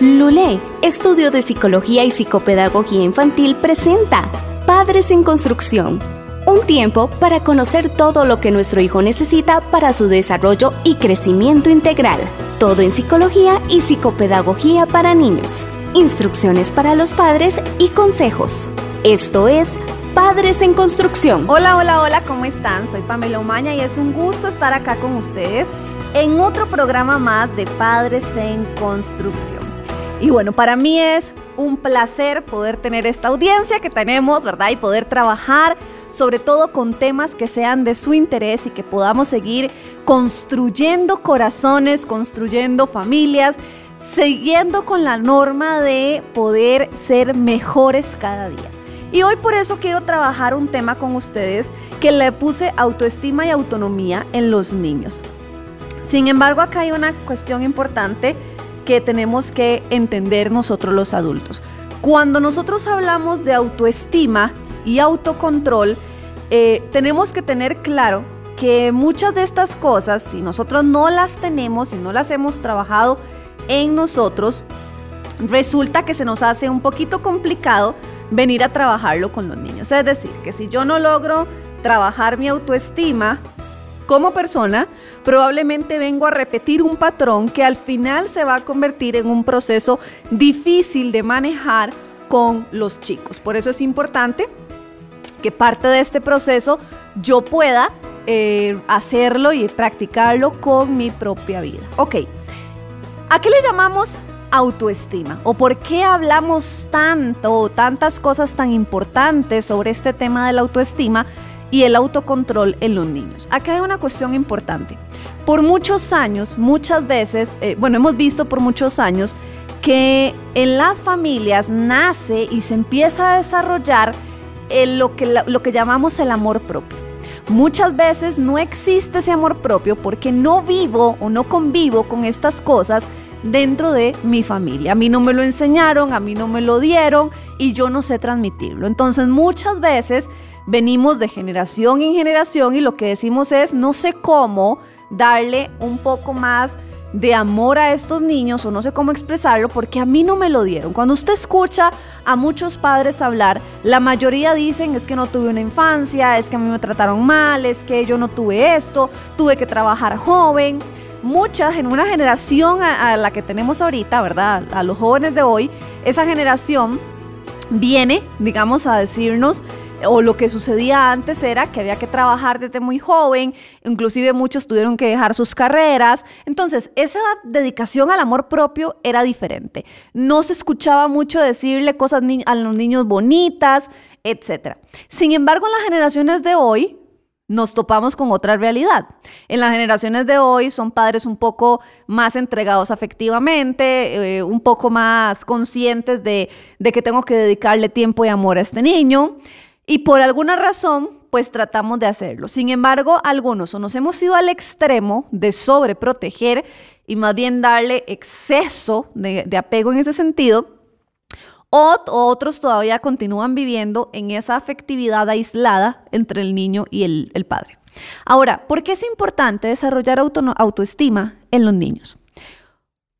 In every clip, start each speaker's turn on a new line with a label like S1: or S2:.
S1: Lulé, Estudio de Psicología y Psicopedagogía Infantil, presenta Padres en Construcción. Un tiempo para conocer todo lo que nuestro hijo necesita para su desarrollo y crecimiento integral. Todo en psicología y psicopedagogía para niños. Instrucciones para los padres y consejos. Esto es Padres en Construcción.
S2: Hola, hola, hola, ¿cómo están? Soy Pamela Umaña y es un gusto estar acá con ustedes en otro programa más de Padres en Construcción. Y bueno, para mí es un placer poder tener esta audiencia que tenemos, ¿verdad? Y poder trabajar sobre todo con temas que sean de su interés y que podamos seguir construyendo corazones, construyendo familias, siguiendo con la norma de poder ser mejores cada día. Y hoy por eso quiero trabajar un tema con ustedes que le puse autoestima y autonomía en los niños. Sin embargo, acá hay una cuestión importante que tenemos que entender nosotros los adultos. Cuando nosotros hablamos de autoestima y autocontrol, eh, tenemos que tener claro que muchas de estas cosas, si nosotros no las tenemos, si no las hemos trabajado en nosotros, resulta que se nos hace un poquito complicado venir a trabajarlo con los niños. Es decir, que si yo no logro trabajar mi autoestima, como persona, probablemente vengo a repetir un patrón que al final se va a convertir en un proceso difícil de manejar con los chicos. Por eso es importante que parte de este proceso yo pueda eh, hacerlo y practicarlo con mi propia vida. Ok, ¿a qué le llamamos autoestima? ¿O por qué hablamos tanto, tantas cosas tan importantes sobre este tema de la autoestima? Y el autocontrol en los niños. Acá hay una cuestión importante. Por muchos años, muchas veces, eh, bueno, hemos visto por muchos años que en las familias nace y se empieza a desarrollar lo, que, lo que llamamos el amor propio. Muchas veces no existe ese amor propio porque no vivo o no convivo con estas cosas dentro de mi familia. A mí no me lo enseñaron, a mí no me lo dieron y yo no sé transmitirlo. Entonces muchas veces venimos de generación en generación y lo que decimos es no sé cómo darle un poco más de amor a estos niños o no sé cómo expresarlo porque a mí no me lo dieron. Cuando usted escucha a muchos padres hablar, la mayoría dicen es que no tuve una infancia, es que a mí me trataron mal, es que yo no tuve esto, tuve que trabajar joven. Muchas, en una generación a, a la que tenemos ahorita, ¿verdad? A los jóvenes de hoy, esa generación viene, digamos, a decirnos o lo que sucedía antes era que había que trabajar desde muy joven, inclusive muchos tuvieron que dejar sus carreras. Entonces, esa dedicación al amor propio era diferente. No se escuchaba mucho decirle cosas a los niños bonitas, etc. Sin embargo, en las generaciones de hoy, nos topamos con otra realidad. En las generaciones de hoy son padres un poco más entregados afectivamente, eh, un poco más conscientes de, de que tengo que dedicarle tiempo y amor a este niño. Y por alguna razón, pues tratamos de hacerlo. Sin embargo, algunos o nos hemos ido al extremo de sobreproteger y más bien darle exceso de, apego en ese sentido, o otros todavía continúan viviendo en esa afectividad aislada entre el niño y el, padre. Ahora, ¿por qué es importante desarrollar autoestima en los niños?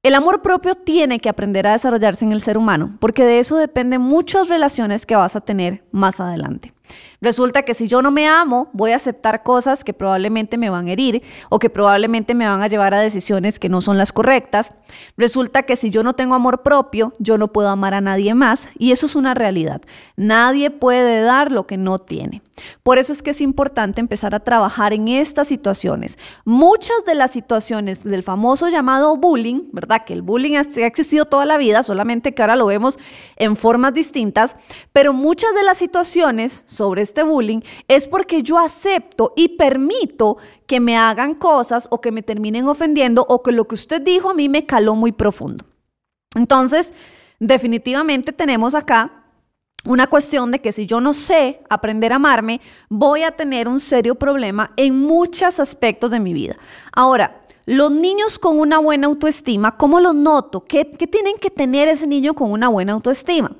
S2: El amor propio tiene que aprender a desarrollarse en el ser humano, porque de eso dependen muchas relaciones que vas a tener más adelante. Resulta que si yo no me amo, voy a aceptar cosas que probablemente me van a herir o que probablemente me van a llevar a decisiones que no son las correctas. Resulta que si yo no tengo amor propio, yo no puedo amar a nadie más y eso es una realidad. Nadie puede dar lo que no tiene. Por eso es que es importante empezar a trabajar en estas situaciones. Muchas de las situaciones del famoso llamado bullying, ¿verdad? Que el bullying ha existido toda la vida, solamente que ahora lo vemos en formas distintas, pero muchas de las situaciones sobre este bullying es porque yo acepto y permito que me hagan cosas o que me terminen ofendiendo o que lo que usted dijo a mí me caló muy profundo. Entonces, definitivamente tenemos acá una cuestión de que si yo no sé aprender a amarme, voy a tener un serio problema en muchos aspectos de mi vida. Ahora, los niños con una buena autoestima, ¿cómo los noto? ¿Qué, qué tienen que tener ese niño con una buena autoestima?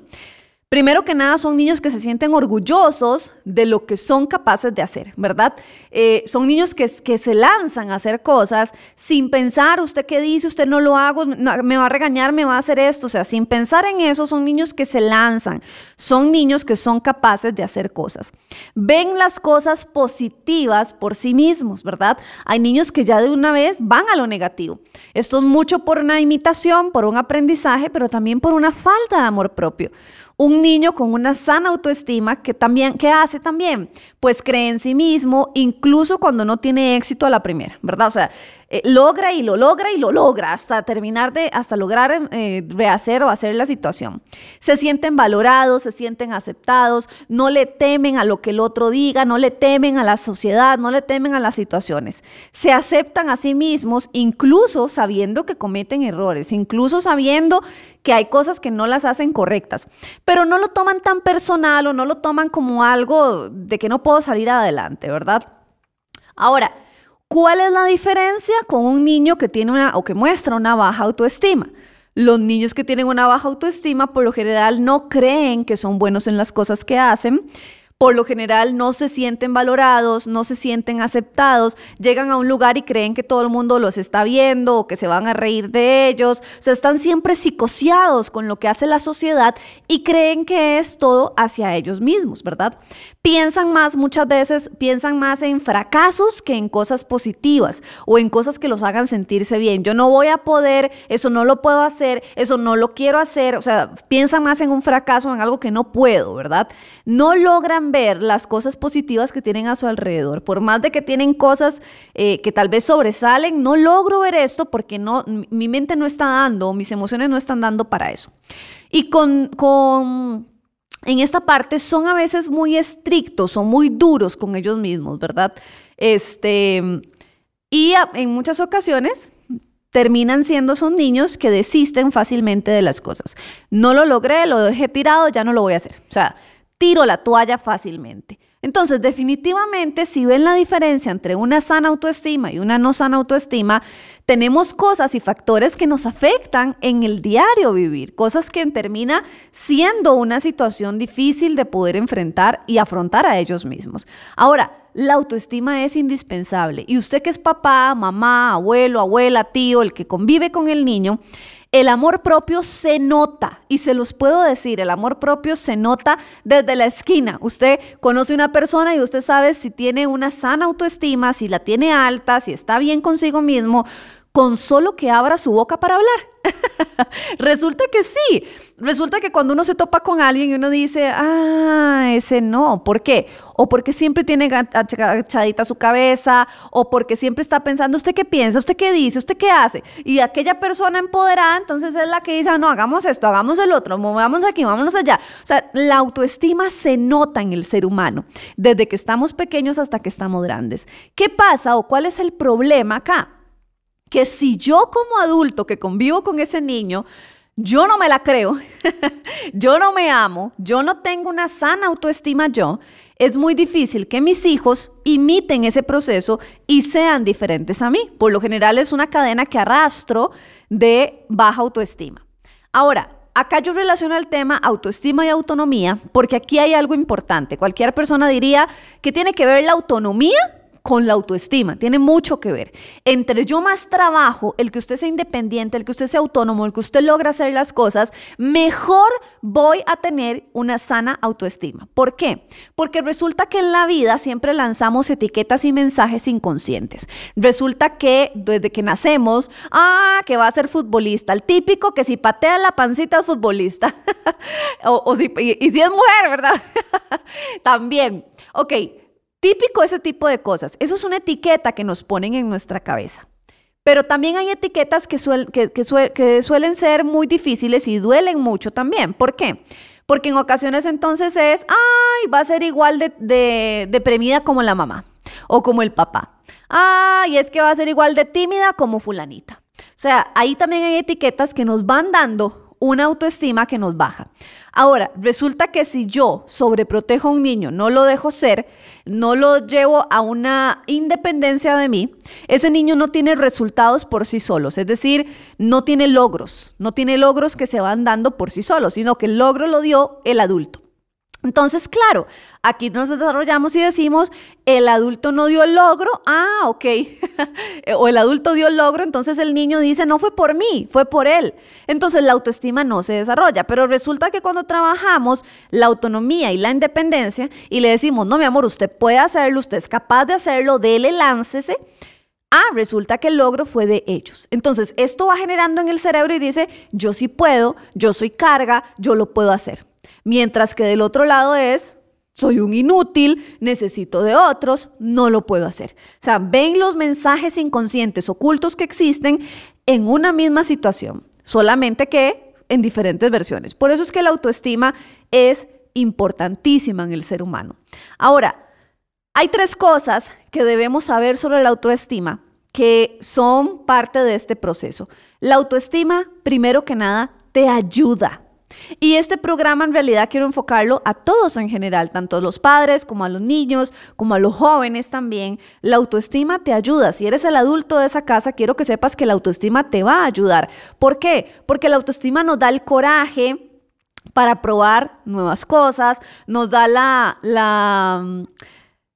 S2: Primero que nada, son niños que se sienten orgullosos de lo que son capaces de hacer, ¿verdad? Eh, son niños que, se lanzan a hacer cosas sin pensar, usted qué dice, usted no lo hago, me va a regañar, me va a hacer esto, o sea, sin pensar en eso, son niños que se lanzan, son niños que son capaces de hacer cosas. Ven las cosas positivas por sí mismos, ¿verdad? Hay niños que ya de una vez van a lo negativo. Esto es mucho por una imitación, por un aprendizaje, pero también por una falta de amor propio. Un niño con una sana autoestima que también, ¿qué hace también? Pues cree en sí mismo, incluso cuando no tiene éxito a la primera, ¿verdad? O sea, eh, logra y lo logra y lo logra hasta terminar de, hasta lograr eh, rehacer o hacer la situación. Se sienten valorados, se sienten aceptados, no le temen a lo que el otro diga, no le temen a la sociedad, no le temen a las situaciones. Se aceptan a sí mismos, incluso sabiendo que cometen errores, incluso sabiendo que hay cosas que no las hacen correctas, pero no lo toman tan personal o no lo toman como algo de que no puedo salir adelante, ¿verdad? Ahora, ¿Cuál es la diferencia con un niño que tiene una o que muestra una baja autoestima? Los niños que tienen una baja autoestima por lo general no creen que son buenos en las cosas que hacen por lo general no se sienten valorados, no se sienten aceptados, llegan a un lugar y creen que todo el mundo los está viendo o que se van a reír de ellos, o sea, están siempre psicoseados con lo que hace la sociedad y creen que es todo hacia ellos mismos, ¿verdad? Piensan más, muchas veces piensan más en fracasos que en cosas positivas o en cosas que los hagan sentirse bien. Yo no voy a poder, eso no lo puedo hacer, eso no lo quiero hacer, o sea, piensan más en un fracaso, en algo que no puedo, ¿verdad? No logran ver las cosas positivas que tienen a su alrededor. Por más de que tienen cosas eh, que tal vez sobresalen, no logro ver esto porque no, mi mente no está dando, mis emociones no están dando para eso. Y con, con en esta parte son a veces muy estrictos, son muy duros con ellos mismos, ¿verdad? Este, y en muchas ocasiones terminan siendo son niños que desisten fácilmente de las cosas. No lo logré, lo dejé tirado, ya no lo voy a hacer. O sea, tiro la toalla fácilmente. Entonces, definitivamente, si ven la diferencia entre una sana autoestima y una no sana autoestima, tenemos cosas y factores que nos afectan en el diario vivir, cosas que termina siendo una situación difícil de poder enfrentar y afrontar a ellos mismos. Ahora, la autoestima es indispensable y usted que es papá, mamá, abuelo, abuela, tío, el que convive con el niño, el amor propio se nota, y se los puedo decir, el amor propio se nota desde la esquina. Usted conoce una persona y usted sabe si tiene una sana autoestima, si la tiene alta, si está bien consigo mismo, con solo que abra su boca para hablar. Resulta que sí. Resulta que cuando uno se topa con alguien y uno dice, ah, ese no. ¿Por qué? O porque siempre tiene agachadita su cabeza, o porque siempre está pensando, ¿usted qué piensa? ¿Usted qué dice? ¿Usted qué hace? Y aquella persona empoderada, entonces es la que dice, ah, no, hagamos esto, hagamos el otro, movamos aquí, vámonos allá. O sea, la autoestima se nota en el ser humano, desde que estamos pequeños hasta que estamos grandes. ¿Qué pasa o cuál es el problema acá? Que si yo como adulto que convivo con ese niño, yo no me la creo, yo no me amo, yo no tengo una sana autoestima yo, es muy difícil que mis hijos imiten ese proceso y sean diferentes a mí. Por lo general es una cadena que arrastro de baja autoestima. Ahora, acá yo relaciono el tema autoestima y autonomía porque aquí hay algo importante. Cualquier persona diría que tiene que ver la autonomía con la autoestima, tiene mucho que ver. Entre yo más trabajo, el que usted sea independiente, el que usted sea autónomo, el que usted logra hacer las cosas, mejor voy a tener una sana autoestima. ¿Por qué? Porque resulta que en la vida siempre lanzamos etiquetas y mensajes inconscientes. Resulta que desde que nacemos, ah, que va a ser futbolista, el típico que si patea la pancita es futbolista. o, si, y, y si es mujer, ¿verdad? También. Ok, Típico ese tipo de cosas. Eso es una etiqueta que nos ponen en nuestra cabeza. Pero también hay etiquetas que, suelen ser muy difíciles y duelen mucho también. ¿Por qué? Porque en ocasiones entonces es, ay, va a ser igual de, de deprimida como la mamá o como el papá. Ay, es que va a ser igual de tímida como fulanita. O sea, ahí también hay etiquetas que nos van dando una autoestima que nos baja. Ahora, resulta que si yo sobreprotejo a un niño, no lo dejo ser, no lo llevo a una independencia de mí, ese niño no tiene resultados por sí solos, es decir, no tiene logros, no tiene logros que se van dando por sí solos, sino que el logro lo dio el adulto. Entonces, claro, aquí nos desarrollamos y decimos, el adulto no dio el logro, ah, ok, o el adulto dio el logro, entonces el niño dice, no fue por mí, fue por él. Entonces la autoestima no se desarrolla, pero resulta que cuando trabajamos la autonomía y la independencia y le decimos, no, mi amor, usted puede hacerlo, usted es capaz de hacerlo, dele, láncese. Ah, resulta que el logro fue de ellos. Entonces, esto va generando en el cerebro y dice, yo sí puedo, yo soy carga, yo lo puedo hacer. Mientras que del otro lado es, soy un inútil, necesito de otros, no lo puedo hacer. O sea, ven los mensajes inconscientes ocultos que existen en una misma situación, solamente que en diferentes versiones. Por eso es que la autoestima es importantísima en el ser humano. Ahora, hay tres cosas que debemos saber sobre la autoestima que son parte de este proceso. La autoestima, primero que nada, te ayuda. Y este programa en realidad quiero enfocarlo a todos en general, tanto a los padres como a los niños, como a los jóvenes también. La autoestima te ayuda. Si eres el adulto de esa casa, quiero que sepas que la autoestima te va a ayudar. ¿Por qué? Porque la autoestima nos da el coraje para probar nuevas cosas, nos da la, la,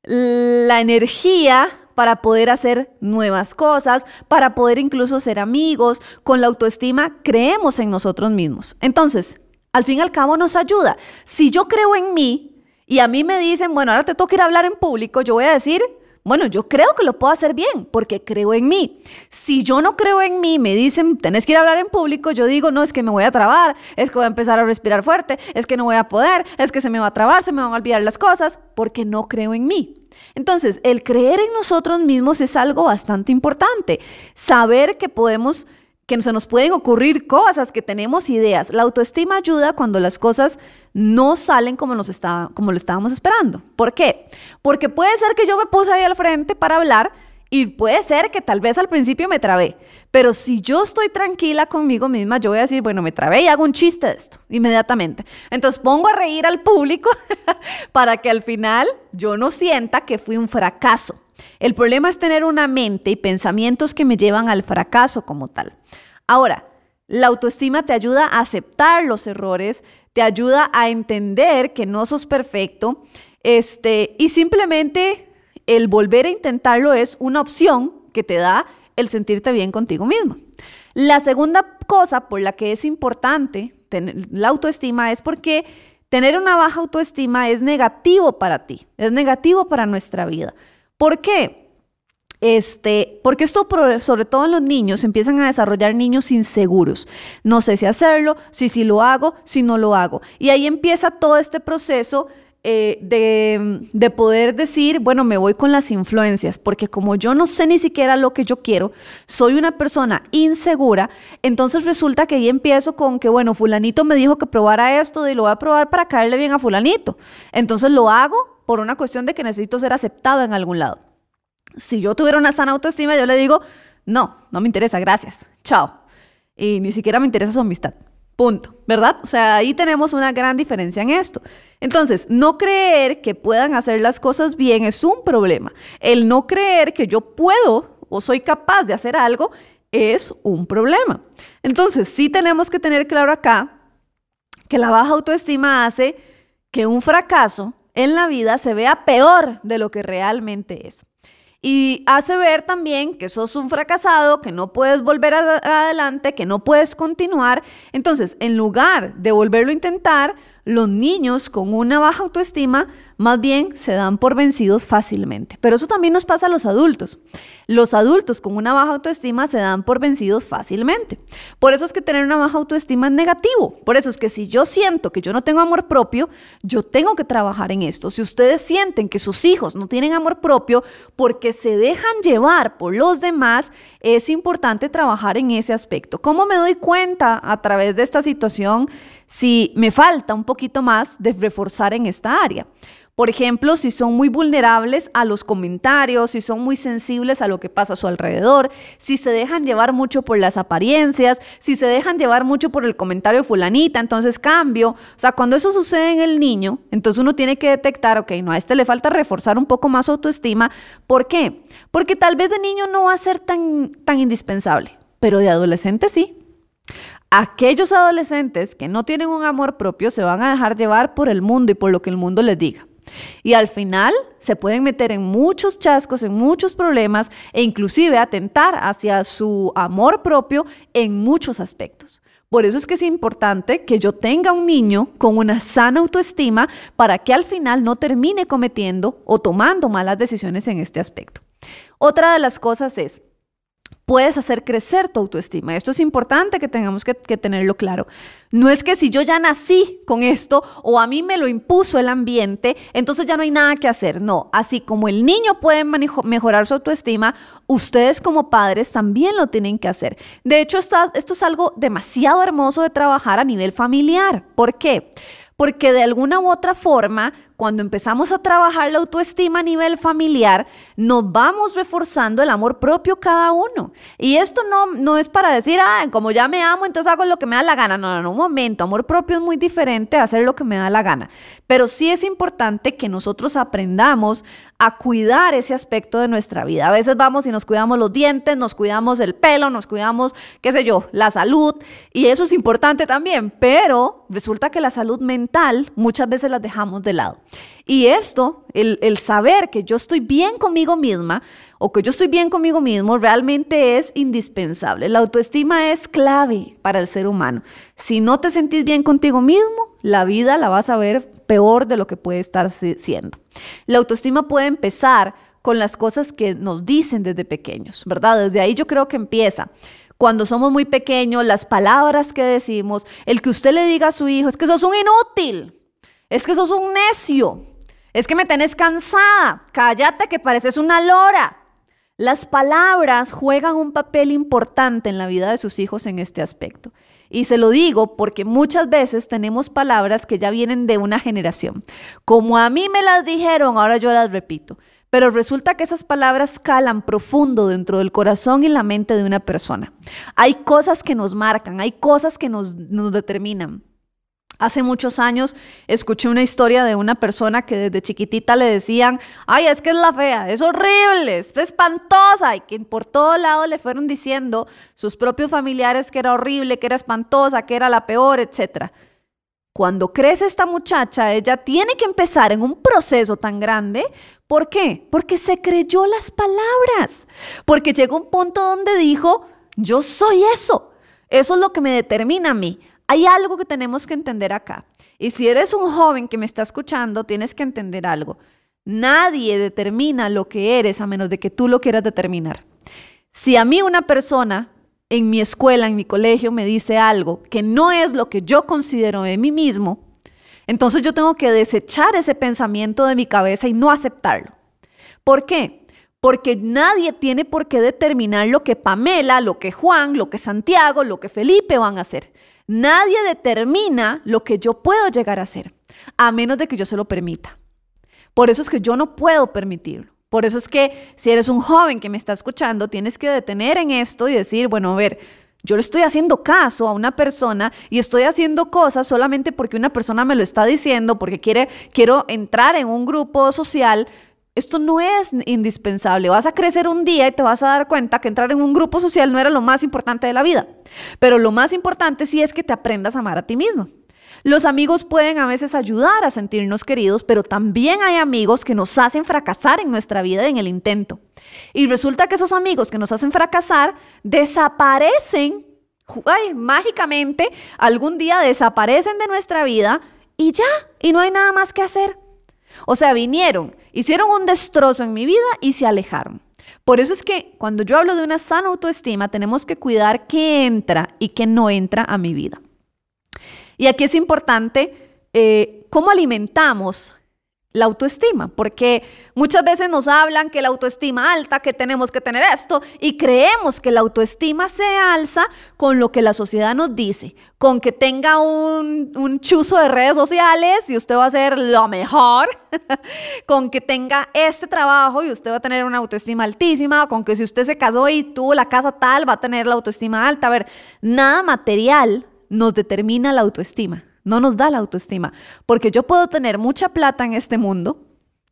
S2: la energía para poder hacer nuevas cosas, para poder incluso ser amigos. Con la autoestima creemos en nosotros mismos. Entonces, al fin y al cabo nos ayuda. Si yo creo en mí y a mí me dicen, bueno, ahora te toca ir a hablar en público, yo voy a decir, bueno, yo creo que lo puedo hacer bien porque creo en mí. Si yo no creo en mí, me dicen, tenés que ir a hablar en público, yo digo, no, es que me voy a trabar, es que voy a empezar a respirar fuerte, es que no voy a poder, es que se me va a trabar, se me van a olvidar las cosas, porque no creo en mí. Entonces, el creer en nosotros mismos es algo bastante importante. Saber que podemos que se nos pueden ocurrir cosas, que tenemos ideas. La autoestima ayuda cuando las cosas no salen como, nos estaba, como lo estábamos esperando. ¿Por qué? Porque puede ser que yo me puse ahí al frente para hablar y puede ser que tal vez al principio me trabé, pero si yo estoy tranquila conmigo misma, yo voy a decir, bueno, me trabé y hago un chiste de esto inmediatamente. Entonces pongo a reír al público para que al final yo no sienta que fui un fracaso. El problema es tener una mente y pensamientos que me llevan al fracaso como tal. Ahora, la autoestima te ayuda a aceptar los errores, te ayuda a entender que no sos perfecto, este, y simplemente el volver a intentarlo es una opción que te da el sentirte bien contigo mismo. La segunda cosa por la que es importante tener la autoestima es porque tener una baja autoestima es negativo para ti, es negativo para nuestra vida. ¿Por qué? Este, porque esto, sobre todo en los niños, empiezan a desarrollar niños inseguros. No sé si hacerlo, si sí lo hago, si no lo hago. Y ahí empieza todo este proceso eh, de, de, poder decir, bueno, me voy con las influencias, porque como yo no sé ni siquiera lo que yo quiero, soy una persona insegura, entonces resulta que ahí empiezo con que, bueno, fulanito me dijo que probara esto y lo voy a probar para caerle bien a fulanito. Entonces lo hago por una cuestión de que necesito ser aceptado en algún lado. Si yo tuviera una sana autoestima, yo le digo, no, no me interesa, gracias, chao. Y ni siquiera me interesa su amistad. Punto, ¿verdad? O sea, ahí tenemos una gran diferencia en esto. Entonces, no creer que puedan hacer las cosas bien es un problema. El no creer que yo puedo o soy capaz de hacer algo es un problema. Entonces, sí tenemos que tener claro acá que la baja autoestima hace que un fracaso en la vida se vea peor de lo que realmente es. Y hace ver también que sos un fracasado, que no puedes volver adelante, que no puedes continuar. Entonces, en lugar de volverlo a intentar, los niños con una baja autoestima más bien se dan por vencidos fácilmente. Pero eso también nos pasa a los adultos. Los adultos con una baja autoestima se dan por vencidos fácilmente. Por eso es que tener una baja autoestima es negativo. Por eso es que si yo siento que yo no tengo amor propio, yo tengo que trabajar en esto. Si ustedes sienten que sus hijos no tienen amor propio porque se dejan llevar por los demás, es importante trabajar en ese aspecto. ¿Cómo me doy cuenta a través de esta situación? Si me falta un poquito más de reforzar en esta área. Por ejemplo, si son muy vulnerables a los comentarios, si son muy sensibles a lo que pasa a su alrededor, si se dejan llevar mucho por las apariencias, si se dejan llevar mucho por el comentario de fulanita, entonces cambio. O sea, cuando eso sucede en el niño, entonces uno tiene que detectar, ok, no, a este le falta reforzar un poco más su autoestima. ¿Por qué? Porque tal vez de niño no va a ser tan, tan indispensable, pero de adolescente sí. Aquellos adolescentes que no tienen un amor propio se van a dejar llevar por el mundo y por lo que el mundo les diga. Y al final se pueden meter en muchos chascos, en muchos problemas e inclusive atentar hacia su amor propio en muchos aspectos. Por eso es que es importante que yo tenga un niño con una sana autoestima para que al final no termine cometiendo o tomando malas decisiones en este aspecto. Otra de las cosas es, puedes hacer crecer tu autoestima. Esto es importante que tengamos que, tenerlo claro. No es que si yo ya nací con esto o a mí me lo impuso el ambiente, entonces ya no hay nada que hacer. No, así como el niño puede mejorar su autoestima, ustedes como padres también lo tienen que hacer. De hecho, esto es algo demasiado hermoso de trabajar a nivel familiar. ¿Por qué? Porque de alguna u otra forma, cuando empezamos a trabajar la autoestima a nivel familiar, nos vamos reforzando el amor propio cada uno. Y esto no, no es para decir, ah, como ya me amo, entonces hago lo que me da la gana. No, no, no, un momento. Amor propio es muy diferente a hacer lo que me da la gana. Pero sí es importante que nosotros aprendamos a cuidar ese aspecto de nuestra vida. A veces vamos y nos cuidamos los dientes, nos cuidamos el pelo, nos cuidamos, qué sé yo, la salud. Y eso es importante también. Pero resulta que la salud mental muchas veces la dejamos de lado. Y esto, el, saber que yo estoy bien conmigo misma o que yo estoy bien conmigo mismo, realmente es indispensable. La autoestima es clave para el ser humano. Si no te sentís bien contigo mismo, la vida la vas a ver peor de lo que puede estar siendo. La autoestima puede empezar con las cosas que nos dicen desde pequeños, ¿verdad? Desde ahí yo creo que empieza cuando somos muy pequeños, las palabras que decimos, el que usted le diga a su hijo, es que sos un inútil, es que sos un necio, es que me tenés cansada, cállate que pareces una lora. Las palabras juegan un papel importante en la vida de sus hijos en este aspecto. Y se lo digo porque muchas veces tenemos palabras que ya vienen de una generación. Como a mí me las dijeron, ahora yo las repito. Pero resulta que esas palabras calan profundo dentro del corazón y la mente de una persona. Hay cosas que nos marcan, hay cosas que nos, nos determinan. Hace muchos años escuché una historia de una persona que desde chiquitita le decían, ay, es que es la fea, es horrible, es espantosa, y que por todo lado le fueron diciendo sus propios familiares que era horrible, que era espantosa, que era la peor, etc. Cuando crece esta muchacha, ella tiene que empezar en un proceso tan grande. ¿Por qué? Porque se creyó las palabras, porque llegó un punto donde dijo, yo soy eso, eso es lo que me determina a mí. Hay algo que tenemos que entender acá. Y si eres un joven que me está escuchando, tienes que entender algo. Nadie determina lo que eres a menos de que tú lo quieras determinar. Si a mí una persona en mi escuela, en mi colegio, me dice algo que no es lo que yo considero de mí mismo, entonces yo tengo que desechar ese pensamiento de mi cabeza y no aceptarlo. ¿Por qué? Porque nadie tiene por qué determinar lo que Pamela, lo que Juan, lo que Santiago, lo que Felipe van a hacer. Nadie determina lo que yo puedo llegar a hacer, a menos de que yo se lo permita. Por eso es que yo no puedo permitirlo. Por eso es que si eres un joven que me está escuchando, tienes que detener en esto y decir, bueno, a ver, yo le estoy haciendo caso a una persona y estoy haciendo cosas solamente porque una persona me lo está diciendo, porque quiere, quiero entrar en un grupo social esto no es indispensable. Vas a crecer un día y te vas a dar cuenta que entrar en un grupo social no era lo más importante de la vida. Pero lo más importante sí es que te aprendas a amar a ti mismo. Los amigos pueden a veces ayudar a sentirnos queridos, pero también hay amigos que nos hacen fracasar en nuestra vida en el intento. Y resulta que esos amigos que nos hacen fracasar desaparecen, mágicamente, algún día desaparecen de nuestra vida y ya, y no hay nada más que hacer. O sea, vinieron, hicieron un destrozo en mi vida y se alejaron. Por eso es que cuando yo hablo de una sana autoestima, tenemos que cuidar qué entra y qué no entra a mi vida. Y aquí es importante eh, cómo alimentamos la autoestima, porque muchas veces nos hablan que la autoestima alta, que tenemos que tener esto, y creemos que la autoestima se alza con lo que la sociedad nos dice, con que tenga un, un chuzo de redes sociales y usted va a ser lo mejor, con que tenga este trabajo y usted va a tener una autoestima altísima, con que si usted se casó y tuvo la casa tal, va a tener la autoestima alta. A ver, nada material nos determina la autoestima no nos da la autoestima, porque yo puedo tener mucha plata en este mundo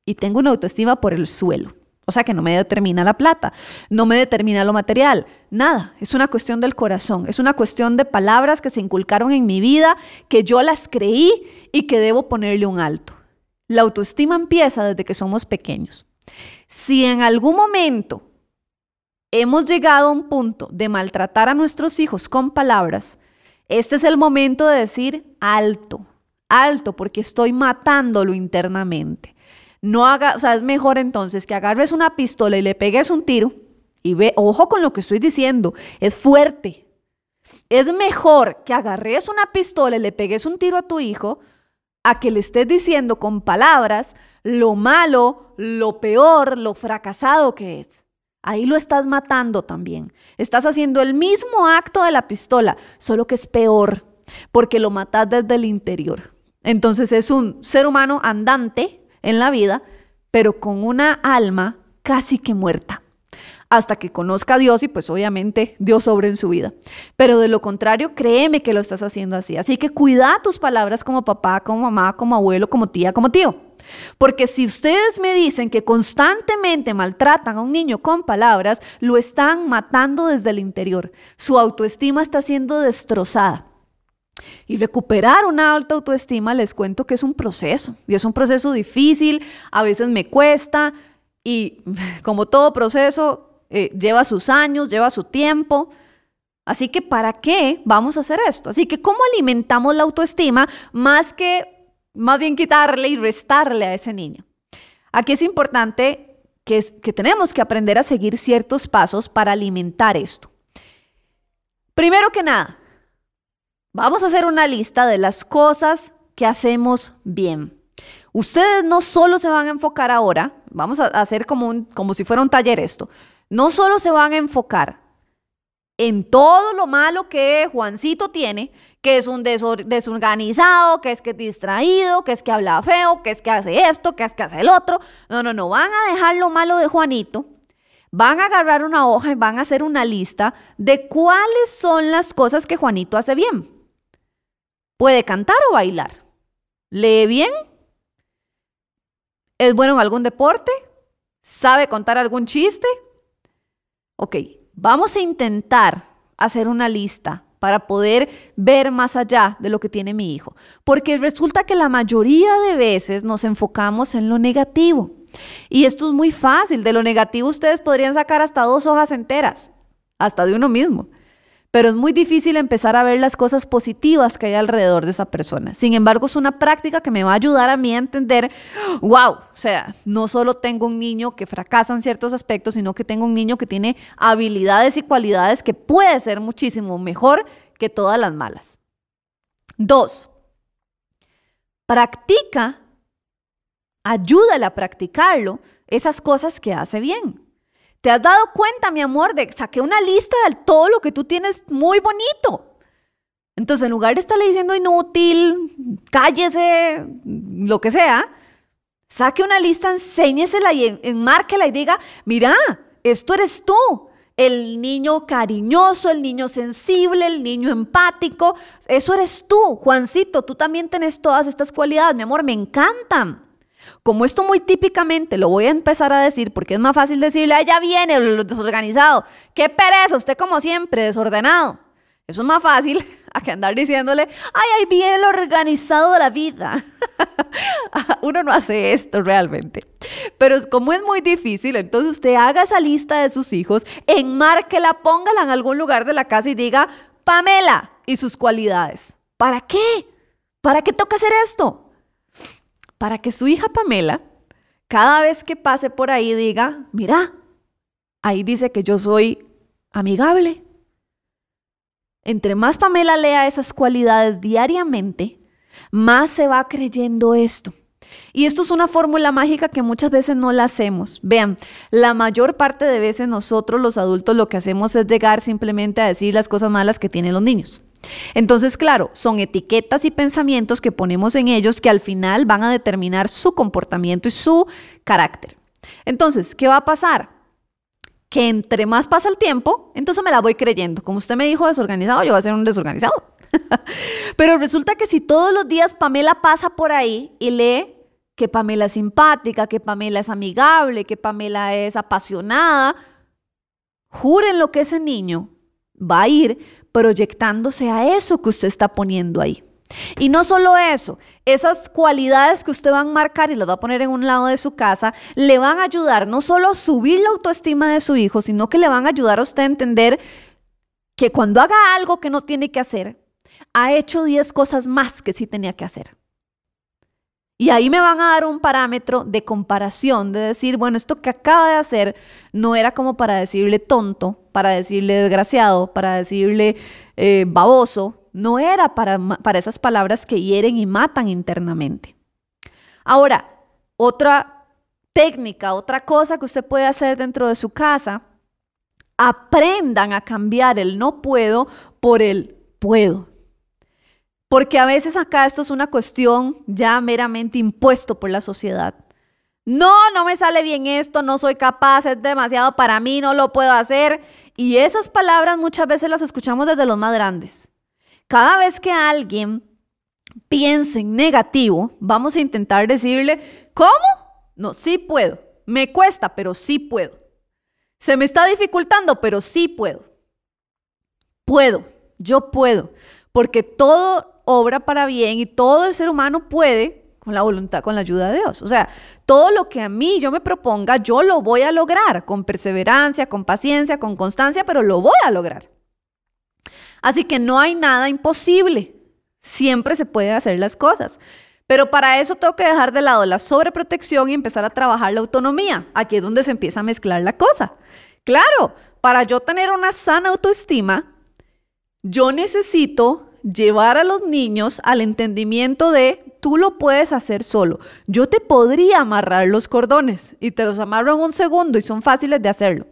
S2: y tengo una autoestima por el suelo. O sea que no me determina la plata, no me determina lo material, nada. Es una cuestión del corazón, es una cuestión de palabras que se inculcaron en mi vida, que yo las creí y que debo ponerle un alto. La autoestima empieza desde que somos pequeños. Si en algún momento hemos llegado a un punto de maltratar a nuestros hijos con palabras, este es el momento de decir alto, alto, porque estoy matándolo internamente. No haga, o sea, es mejor entonces que agarres una pistola y le pegues un tiro y ve, ojo con lo que estoy diciendo, es fuerte. Es mejor que agarres una pistola y le pegues un tiro a tu hijo a que le estés diciendo con palabras lo malo, lo peor, lo fracasado que es. Ahí lo estás matando también. Estás haciendo el mismo acto de la pistola, solo que es peor, porque lo matas desde el interior. Entonces es un ser humano andante en la vida, pero con una alma casi que muerta, hasta que conozca a Dios y pues obviamente Dios sobre en su vida. Pero de lo contrario, créeme que lo estás haciendo así. Así que cuida tus palabras como papá, como mamá, como abuelo, como tía, como tío. Porque si ustedes me dicen que constantemente maltratan a un niño con palabras, lo están matando desde el interior. Su autoestima está siendo destrozada. Y recuperar una alta autoestima, les cuento que es un proceso. Y es un proceso difícil, a veces me cuesta. Y como todo proceso, eh, lleva sus años, lleva su tiempo. Así que, ¿para qué vamos a hacer esto? Así que, ¿cómo alimentamos la autoestima más que más bien quitarle y restarle a ese niño. Aquí es importante que, que tenemos que aprender a seguir ciertos pasos para alimentar esto. Primero que nada, vamos a hacer una lista de las cosas que hacemos bien. Ustedes no solo se van a enfocar ahora, vamos a hacer como, un, como si fuera un taller esto, no solo se van a enfocar en todo lo malo que Juancito tiene, que es un desorganizado, que es que es distraído, que es que habla feo, que es que hace esto, que es que hace el otro. No, no, no, van a dejar lo malo de Juanito, van a agarrar una hoja y van a hacer una lista de cuáles son las cosas que Juanito hace bien. Puede cantar o bailar. Lee bien. Es bueno en algún deporte. ¿Sabe contar algún chiste? Ok, vamos a intentar hacer una lista para poder ver más allá de lo que tiene mi hijo. Porque resulta que la mayoría de veces nos enfocamos en lo negativo. Y esto es muy fácil. De lo negativo ustedes podrían sacar hasta dos hojas enteras, hasta de uno mismo pero es muy difícil empezar a ver las cosas positivas que hay alrededor de esa persona. Sin embargo, es una práctica que me va a ayudar a mí a entender, wow, o sea, no solo tengo un niño que fracasa en ciertos aspectos, sino que tengo un niño que tiene habilidades y cualidades que puede ser muchísimo mejor que todas las malas. Dos, practica, ayúdale a practicarlo, esas cosas que hace bien. ¿Te has dado cuenta, mi amor, de saqué una lista de todo lo que tú tienes muy bonito? Entonces, en lugar de estarle diciendo inútil, cállese, lo que sea, saque una lista, enséñesela y enmárquela y diga, mira, esto eres tú. El niño cariñoso, el niño sensible, el niño empático. Eso eres tú, Juancito. Tú también tienes todas estas cualidades, mi amor, me encantan. Como esto muy típicamente lo voy a empezar a decir porque es más fácil decirle, ah, ya viene lo desorganizado. Qué pereza, usted como siempre, desordenado. Eso es más fácil a que andar diciéndole, ay, ahí viene lo organizado de la vida. Uno no hace esto realmente. Pero como es muy difícil, entonces usted haga esa lista de sus hijos, enmárquela, póngala en algún lugar de la casa y diga, Pamela y sus cualidades. ¿Para qué? ¿Para qué toca hacer esto? Para que su hija Pamela, cada vez que pase por ahí, diga, mira, ahí dice que yo soy amigable. Entre más Pamela lea esas cualidades diariamente, más se va creyendo esto. Y esto es una fórmula mágica que muchas veces no la hacemos. Vean, la mayor parte de veces nosotros los adultos lo que hacemos es llegar simplemente a decir las cosas malas que tienen los niños. Entonces, claro, son etiquetas y pensamientos que ponemos en ellos que al final van a determinar su comportamiento y su carácter. Entonces, ¿qué va a pasar? Que entre más pasa el tiempo, entonces me la voy creyendo. Como usted me dijo desorganizado, yo voy a ser un desorganizado. Pero resulta que si todos los días Pamela pasa por ahí y lee que Pamela es simpática, que Pamela es amigable, que Pamela es apasionada, juren lo que ese niño va a ir proyectándose a eso que usted está poniendo ahí. Y no solo eso, esas cualidades que usted va a marcar y las va a poner en un lado de su casa, le van a ayudar no solo a subir la autoestima de su hijo, sino que le van a ayudar a usted a entender que cuando haga algo que no tiene que hacer, ha hecho 10 cosas más que sí tenía que hacer. Y ahí me van a dar un parámetro de comparación, de decir, bueno, esto que acaba de hacer no era como para decirle tonto, para decirle desgraciado, para decirle eh, baboso, no era para, para esas palabras que hieren y matan internamente. Ahora, otra técnica, otra cosa que usted puede hacer dentro de su casa, aprendan a cambiar el no puedo por el puedo. Porque a veces acá esto es una cuestión ya meramente impuesto por la sociedad. No, no me sale bien esto, no soy capaz, es demasiado para mí, no lo puedo hacer. Y esas palabras muchas veces las escuchamos desde los más grandes. Cada vez que alguien piense en negativo, vamos a intentar decirle, ¿cómo? No, sí puedo. Me cuesta, pero sí puedo. Se me está dificultando, pero sí puedo. Puedo, yo puedo. Porque todo obra para bien y todo el ser humano puede con la voluntad, con la ayuda de Dios. O sea, todo lo que a mí yo me proponga, yo lo voy a lograr con perseverancia, con paciencia, con constancia, pero lo voy a lograr. Así que no hay nada imposible. Siempre se puede hacer las cosas. Pero para eso tengo que dejar de lado la sobreprotección y empezar a trabajar la autonomía. Aquí es donde se empieza a mezclar la cosa. Claro, para yo tener una sana autoestima, yo necesito llevar a los niños al entendimiento de tú lo puedes hacer solo. Yo te podría amarrar los cordones y te los amarro en un segundo y son fáciles de hacerlo.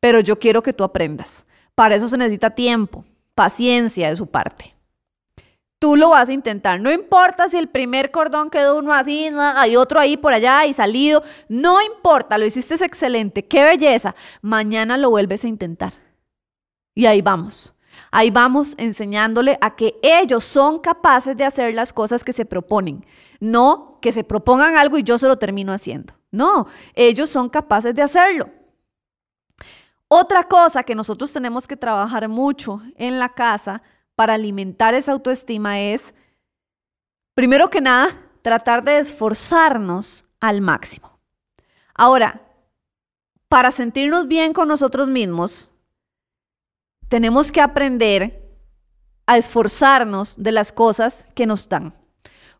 S2: Pero yo quiero que tú aprendas. Para eso se necesita tiempo, paciencia de su parte. Tú lo vas a intentar. No importa si el primer cordón quedó uno así, hay otro ahí por allá y salido. No importa, lo hiciste excelente. Qué belleza. Mañana lo vuelves a intentar. Y ahí vamos. Ahí vamos enseñándole a que ellos son capaces de hacer las cosas que se proponen, no que se propongan algo y yo se lo termino haciendo. No, ellos son capaces de hacerlo. Otra cosa que nosotros tenemos que trabajar mucho en la casa para alimentar esa autoestima es, primero que nada, tratar de esforzarnos al máximo. Ahora, para sentirnos bien con nosotros mismos, tenemos que aprender a esforzarnos de las cosas que nos dan.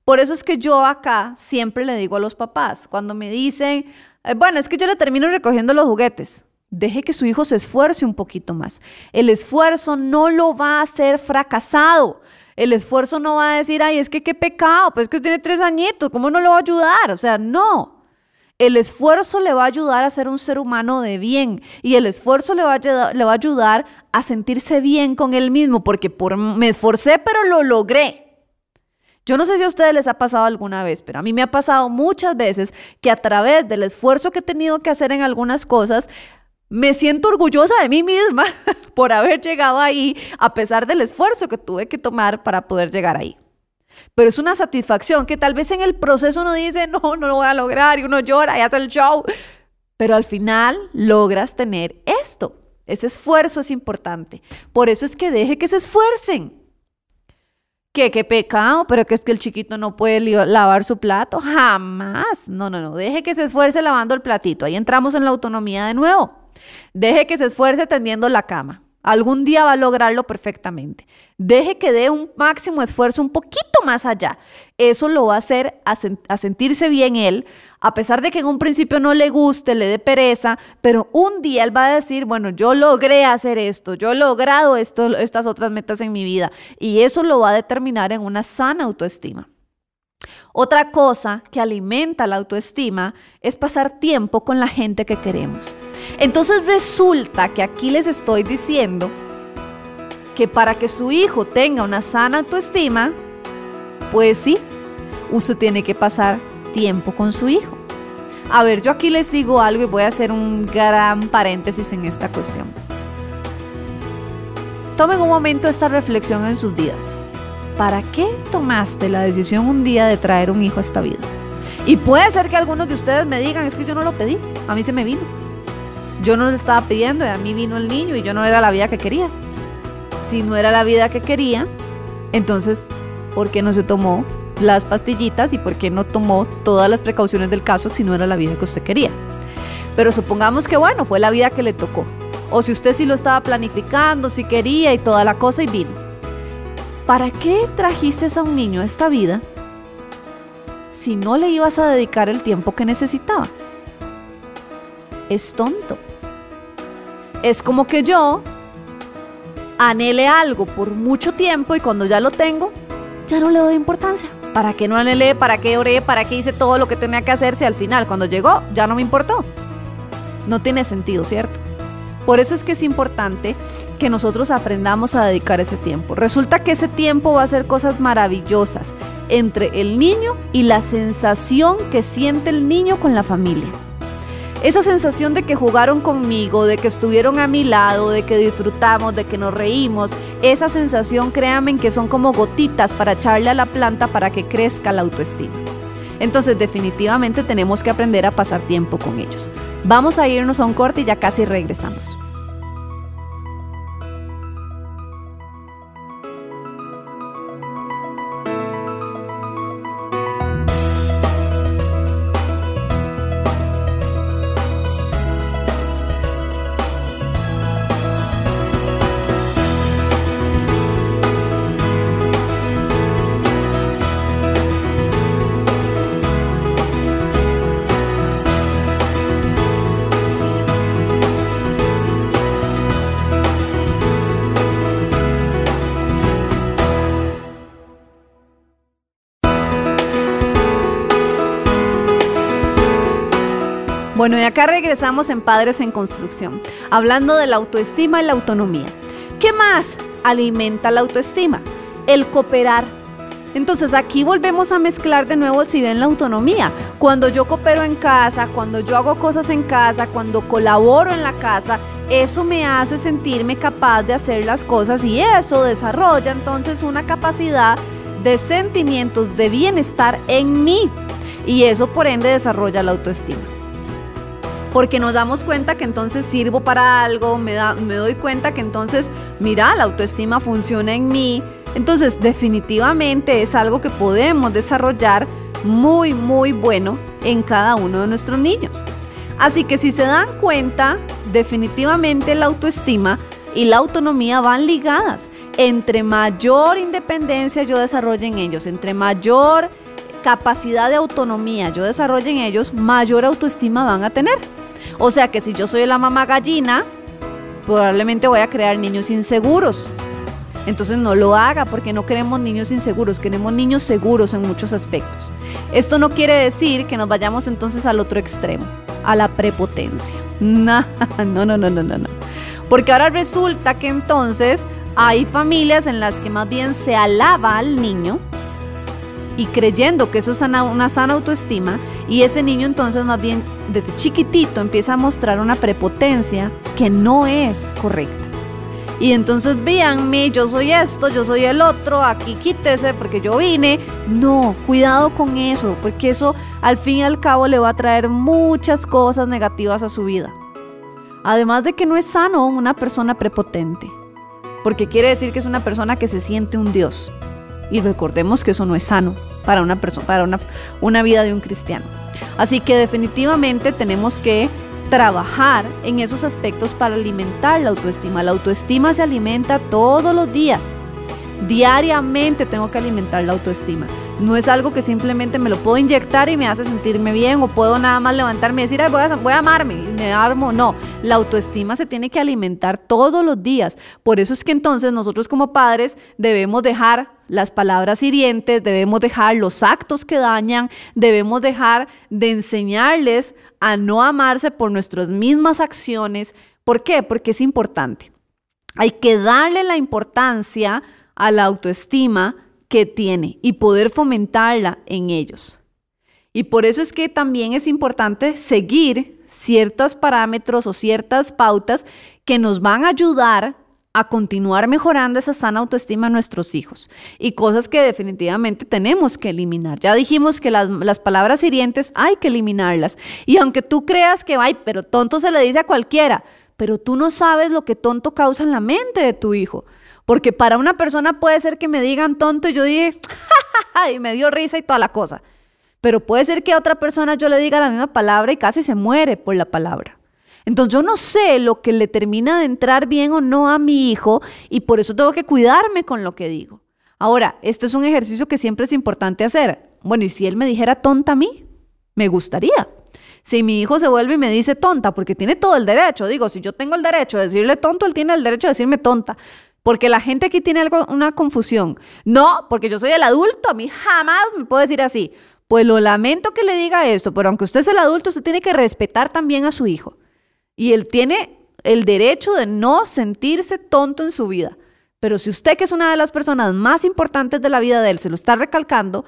S2: Por eso es que yo acá siempre le digo a los papás, cuando me dicen, eh, bueno, es que yo le termino recogiendo los juguetes, deje que su hijo se esfuerce un poquito más. El esfuerzo no lo va a hacer fracasado. El esfuerzo no va a decir, ay, es que qué pecado, pues es que tiene tres añitos, ¿cómo no lo va a ayudar? O sea, no. El esfuerzo le va a ayudar a ser un ser humano de bien y el esfuerzo le va a, ayudar a sentirse bien con él mismo porque por, me esforcé pero lo logré. Yo no sé si a ustedes les ha pasado alguna vez, pero a mí me ha pasado muchas veces que a través del esfuerzo que he tenido que hacer en algunas cosas, me siento orgullosa de mí misma por haber llegado ahí, a pesar del esfuerzo que tuve que tomar para poder llegar ahí. Pero es una satisfacción que tal vez en el proceso uno dice, no, no lo voy a lograr y uno llora y hace el show. Pero al final logras tener esto. Ese esfuerzo es importante. Por eso es que deje que se esfuercen. ¿Qué, qué pecado, pero que es que el chiquito no puede lavar su plato. Jamás. No, no, no. Deje que se esfuerce lavando el platito. Ahí entramos en la autonomía de nuevo. Deje que se esfuerce tendiendo la cama. Algún día va a lograrlo perfectamente. Deje que dé un máximo esfuerzo un poquito más allá. Eso lo va a hacer a, sentirse bien él, a pesar de que en un principio no le guste, le dé pereza, pero un día él va a decir, bueno, yo logré hacer esto, yo he logrado estas otras metas en mi vida. Y eso lo va a determinar en una sana autoestima. Otra cosa que alimenta la autoestima es pasar tiempo con la gente que queremos. Entonces resulta que aquí les estoy diciendo que para que su hijo tenga una sana autoestima, pues sí, usted tiene que pasar tiempo con su hijo. A ver, yo aquí les digo algo y voy a hacer un gran paréntesis en esta cuestión. Tomen un momento esta reflexión en sus vidas. ¿Para qué tomaste la decisión un día de traer un hijo a esta vida? Y puede ser que algunos de ustedes me digan, es que yo no lo pedí, a mí se me vino. Yo no lo estaba pidiendo y a mí vino el niño y yo no era la vida que quería. Si no era la vida que quería, entonces, ¿por qué no se tomó las pastillitas y por qué no tomó todas las precauciones del caso si no era la vida que usted quería? Pero supongamos que, bueno, fue la vida que le tocó. O si usted sí lo estaba planificando, si quería y toda la cosa y vino. ¿Para qué trajiste a un niño a esta vida si no le ibas a dedicar el tiempo que necesitaba? Es tonto. Es como que yo anhele algo por mucho tiempo y cuando ya lo tengo, ya no le doy importancia. ¿Para qué no anhelé? ¿Para qué oré? ¿Para qué hice todo lo que tenía que hacer si al final, cuando llegó, ya no me importó? No tiene sentido, ¿cierto? Por eso es que es importante que nosotros aprendamos a dedicar ese tiempo. Resulta que ese tiempo va a ser cosas maravillosas entre el niño y la sensación que siente el niño con la familia. Esa sensación de que jugaron conmigo, de que estuvieron a mi lado, de que disfrutamos, de que nos reímos, esa sensación créanme que son como gotitas para echarle a la planta para que crezca la autoestima. Entonces definitivamente tenemos que aprender a pasar tiempo con ellos. Vamos a irnos a un corte y ya casi regresamos. Bueno, y acá regresamos en Padres en Construcción, hablando de la autoestima y la autonomía. ¿Qué más alimenta la autoestima? El cooperar. Entonces aquí volvemos a mezclar de nuevo si ven la autonomía. Cuando yo coopero en casa, cuando yo hago cosas en casa, cuando colaboro en la casa, eso me hace sentirme capaz de hacer las cosas y eso desarrolla entonces una capacidad de sentimientos de bienestar en mí. Y eso por ende desarrolla la autoestima porque nos damos cuenta que entonces sirvo para algo, me, doy cuenta que entonces, mira, la autoestima funciona en mí. Entonces, definitivamente es algo que podemos desarrollar muy, muy bueno en cada uno de nuestros niños. Así que si se dan cuenta, definitivamente la autoestima y la autonomía van ligadas. Entre mayor independencia yo desarrolle en ellos, entre mayor capacidad de autonomía yo desarrolle en ellos, mayor autoestima van a tener. O sea que si yo soy la mamá gallina, probablemente voy a crear niños inseguros. Entonces no lo haga porque no queremos niños inseguros, queremos niños seguros en muchos aspectos. Esto no quiere decir que nos vayamos entonces al otro extremo, a la prepotencia. No, no, no, no, no, no. Porque ahora resulta que entonces hay familias en las que más bien se alaba al niño y creyendo que eso es una sana autoestima y ese niño entonces más bien desde chiquitito empieza a mostrar una prepotencia que no es correcta. Y entonces véanme, yo soy esto, yo soy el otro, aquí quítese porque yo vine. No, cuidado con eso, porque eso al fin y al cabo le va a traer muchas cosas negativas a su vida. Además de que no es sano una persona prepotente, porque quiere decir que es una persona que se siente un Dios. Y recordemos que eso no es sano para una persona, para una, una vida de un cristiano. Así que definitivamente tenemos que trabajar en esos aspectos para alimentar la autoestima. La autoestima se alimenta todos los días. Diariamente tengo que alimentar la autoestima. No es algo que simplemente me lo puedo inyectar y me hace sentirme bien o puedo nada más levantarme y decir, voy, a, voy a amarme y me armo. No, la autoestima se tiene que alimentar todos los días. Por eso es que entonces nosotros como padres debemos dejar las palabras hirientes, debemos dejar los actos que dañan, debemos dejar de enseñarles a no amarse por nuestras mismas acciones. ¿Por qué? Porque es importante. Hay que darle la importancia a la autoestima que tiene y poder fomentarla en ellos. Y por eso es que también es importante seguir ciertos parámetros o ciertas pautas que nos van a ayudar a continuar mejorando esa sana autoestima a nuestros hijos y cosas que definitivamente tenemos que eliminar. Ya dijimos que las, las, palabras hirientes hay que eliminarlas. Y aunque tú creas que, ay, pero tonto se le dice a cualquiera, pero tú no sabes lo que tonto causa en la mente de tu hijo. Porque para una persona puede ser que me digan tonto y yo dije, y me dio risa y toda la cosa. Pero puede ser que a otra persona yo le diga la misma palabra y casi se muere por la palabra. Entonces yo no sé lo que le termina de entrar bien o no a mi hijo y por eso tengo que cuidarme con lo que digo. Ahora, este es un ejercicio que siempre es importante hacer. Bueno, ¿y si él me dijera tonta a mí? Me gustaría. Si mi hijo se vuelve y me dice tonta, porque tiene todo el derecho, digo, si yo tengo el derecho de decirle tonto, él tiene el derecho de decirme tonta. Porque la gente aquí tiene una confusión. No, porque yo soy el adulto, a mí jamás me puede decir así. Pues lo lamento que le diga eso, pero aunque usted es el adulto, usted tiene que respetar también a su hijo. Y él tiene el derecho de no sentirse tonto en su vida. Pero si usted, que es una de las personas más importantes de la vida de él, se lo está recalcando,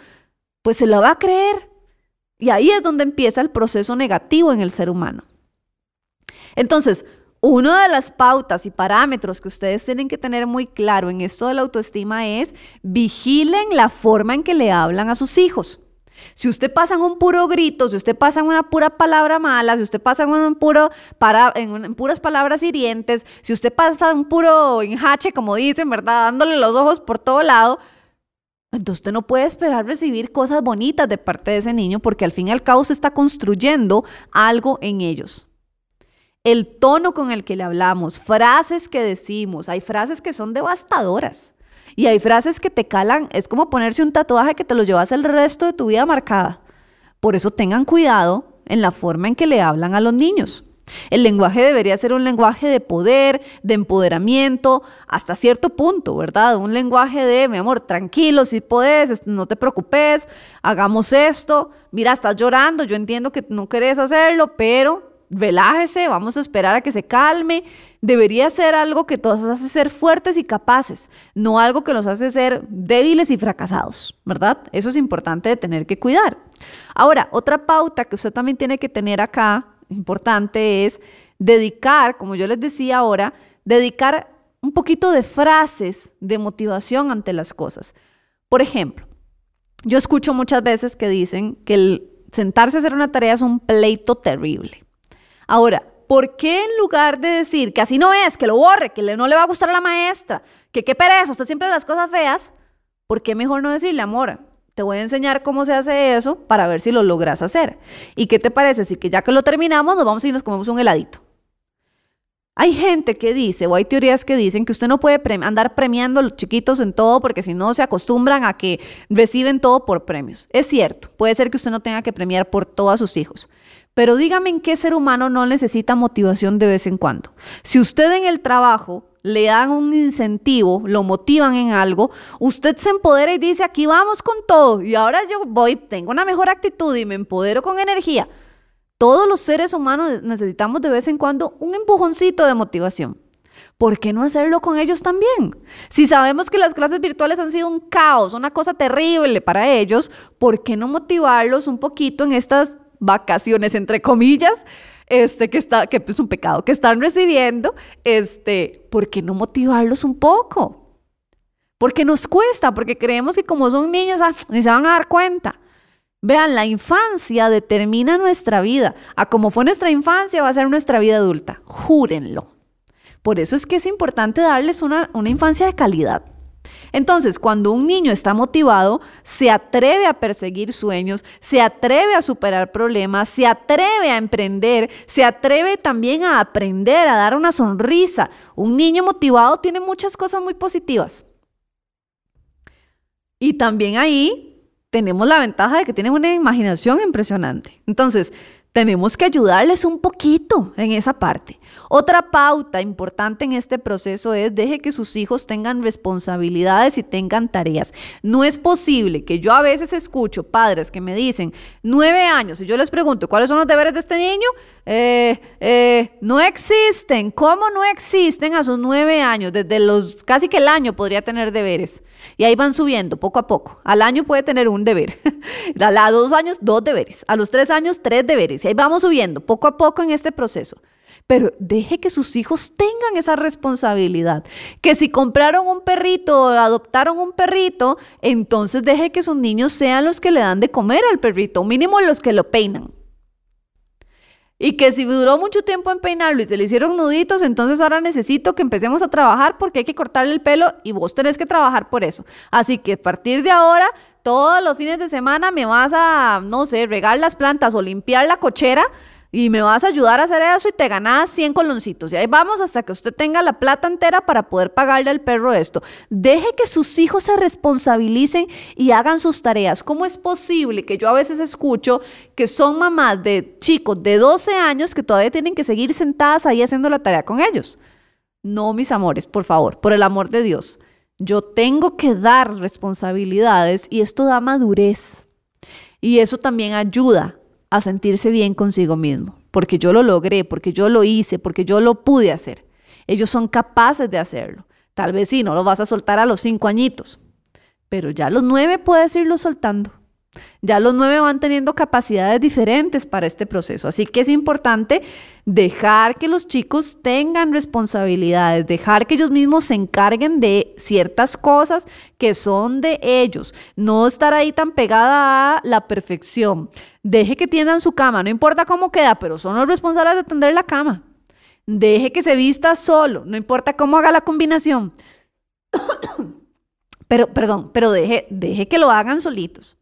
S2: pues se lo va a creer. Y ahí es donde empieza el proceso negativo en el ser humano. Entonces, una de las pautas y parámetros que ustedes tienen que tener muy claro en esto de la autoestima es vigilen la forma en que le hablan a sus hijos. Si usted pasa en un puro grito, si usted pasa en una pura palabra mala, si usted pasa en, un puro para, en, puras palabras hirientes, si usted pasa en un puro enjache, como dicen, ¿verdad? Dándole los ojos por todo lado, entonces usted no puede esperar recibir cosas bonitas de parte de ese niño porque al fin y al cabo se está construyendo algo en ellos el tono con el que le hablamos, frases que decimos. Hay frases que son devastadoras y hay frases que te calan. Es como ponerse un tatuaje que te lo llevas el resto de tu vida marcada. Por eso tengan cuidado en la forma en que le hablan a los niños. El lenguaje debería ser un lenguaje de poder, de empoderamiento, hasta cierto punto, ¿verdad? Un lenguaje de, mi amor, tranquilo, si puedes, no te preocupes, hagamos esto. Mira, estás llorando, yo entiendo que no querés hacerlo, pero relájese, vamos a esperar a que se calme. Debería ser algo que nos hace ser fuertes y capaces, no algo que nos hace ser débiles y fracasados, ¿verdad? Eso es importante de tener que cuidar. Ahora, otra pauta que usted también tiene que tener acá, importante, es dedicar, como yo les decía ahora, dedicar un poquito de frases de motivación ante las cosas. Por ejemplo, yo escucho muchas veces que dicen que el sentarse a hacer una tarea es un pleito terrible. Ahora, ¿por qué en lugar de decir que así no es, que lo borre, que no le va a gustar a la maestra, que qué pereza, usted siempre las cosas feas, ¿por qué mejor no decirle, amor, te voy a enseñar cómo se hace eso para ver si lo logras hacer? ¿Y qué te parece si que ya que lo terminamos nos vamos y nos comemos un heladito? Hay gente que dice, o hay teorías que dicen que usted no puede andar premiando a los chiquitos en todo porque si no se acostumbran a que reciben todo por premios. Es cierto, puede ser que usted no tenga que premiar por todos sus hijos, pero dígame en qué ser humano no necesita motivación de vez en cuando. Si usted en el trabajo le dan un incentivo, lo motivan en algo, usted se empodera y dice, aquí vamos con todo. Y ahora yo voy, tengo una mejor actitud y me empodero con energía. Todos los seres humanos necesitamos de vez en cuando un empujoncito de motivación. ¿Por qué no hacerlo con ellos también? Si sabemos que las clases virtuales han sido un caos, una cosa terrible para ellos, ¿por qué no motivarlos un poquito en estas vacaciones, entre comillas, este, que, está, que es un pecado, que están recibiendo, este, ¿por qué no motivarlos un poco? Porque nos cuesta, porque creemos que como son niños, ah, ni se van a dar cuenta. Vean, la infancia determina nuestra vida. A como fue nuestra infancia va a ser nuestra vida adulta. Júrenlo. Por eso es que es importante darles una, una infancia de calidad. Entonces, cuando un niño está motivado, se atreve a perseguir sueños, se atreve a superar problemas, se atreve a emprender, se atreve también a aprender, a dar una sonrisa. Un niño motivado tiene muchas cosas muy positivas. Y también ahí tenemos la ventaja de que tienen una imaginación impresionante. Entonces, tenemos que ayudarles un poquito en esa parte. Otra pauta importante en este proceso es deje que sus hijos tengan responsabilidades y tengan tareas. No es posible que yo a veces escucho padres que me dicen nueve años y yo les pregunto cuáles son los deberes de este niño. Eh, eh, no existen. ¿Cómo no existen a sus nueve años? Desde los casi que el año podría tener deberes. Y ahí van subiendo poco a poco. Al año puede tener un deber. a los dos años, dos deberes. A los tres años, tres deberes. Y ahí vamos subiendo poco a poco en este proceso. Pero deje que sus hijos tengan esa responsabilidad. Que si compraron un perrito o adoptaron un perrito, entonces deje que sus niños sean los que le dan de comer al perrito, mínimo los que lo peinan. Y que si duró mucho tiempo en peinarlo y se le hicieron nuditos, entonces ahora necesito que empecemos a trabajar porque hay que cortarle el pelo y vos tenés que trabajar por eso. Así que a partir de ahora, todos los fines de semana me vas a, no sé, regar las plantas o limpiar la cochera y me vas a ayudar a hacer eso y te ganas 100 coloncitos. Y ahí vamos hasta que usted tenga la plata entera para poder pagarle al perro esto. Deje que sus hijos se responsabilicen y hagan sus tareas. ¿Cómo es posible que yo a veces escucho que son mamás de chicos de 12 años que todavía tienen que seguir sentadas ahí haciendo la tarea con ellos? No, mis amores, por favor, por el amor de Dios. Yo tengo que dar responsabilidades y esto da madurez. Y eso también ayuda a sentirse bien consigo mismo, porque yo lo logré, porque yo lo hice, porque yo lo pude hacer. Ellos son capaces de hacerlo. Tal vez sí, no lo vas a soltar a los cinco añitos, pero ya a los nueve puedes irlo soltando. Ya los nueve van teniendo capacidades diferentes para este proceso. Así que es importante dejar que los chicos tengan responsabilidades, dejar que ellos mismos se encarguen de ciertas cosas que son de ellos. No estar ahí tan pegada a la perfección. Deje que tiendan su cama, no importa cómo queda, pero son los responsables de tender la cama. Deje que se vista solo, no importa cómo haga la combinación. pero, perdón, pero deje, deje que lo hagan solitos.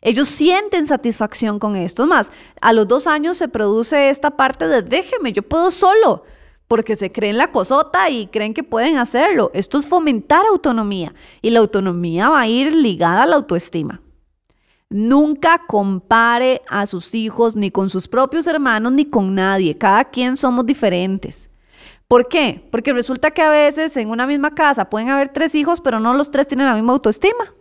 S2: Ellos sienten satisfacción con esto. Es más, a los dos años se produce esta parte de déjeme, yo puedo solo, porque se creen la cosota y creen que pueden hacerlo. Esto es fomentar autonomía y la autonomía va a ir ligada a la autoestima. Nunca compare a sus hijos ni con sus propios hermanos ni con nadie. Cada quien somos diferentes. ¿Por qué? Porque resulta que a veces en una misma casa pueden haber tres hijos, pero no los tres tienen la misma autoestima.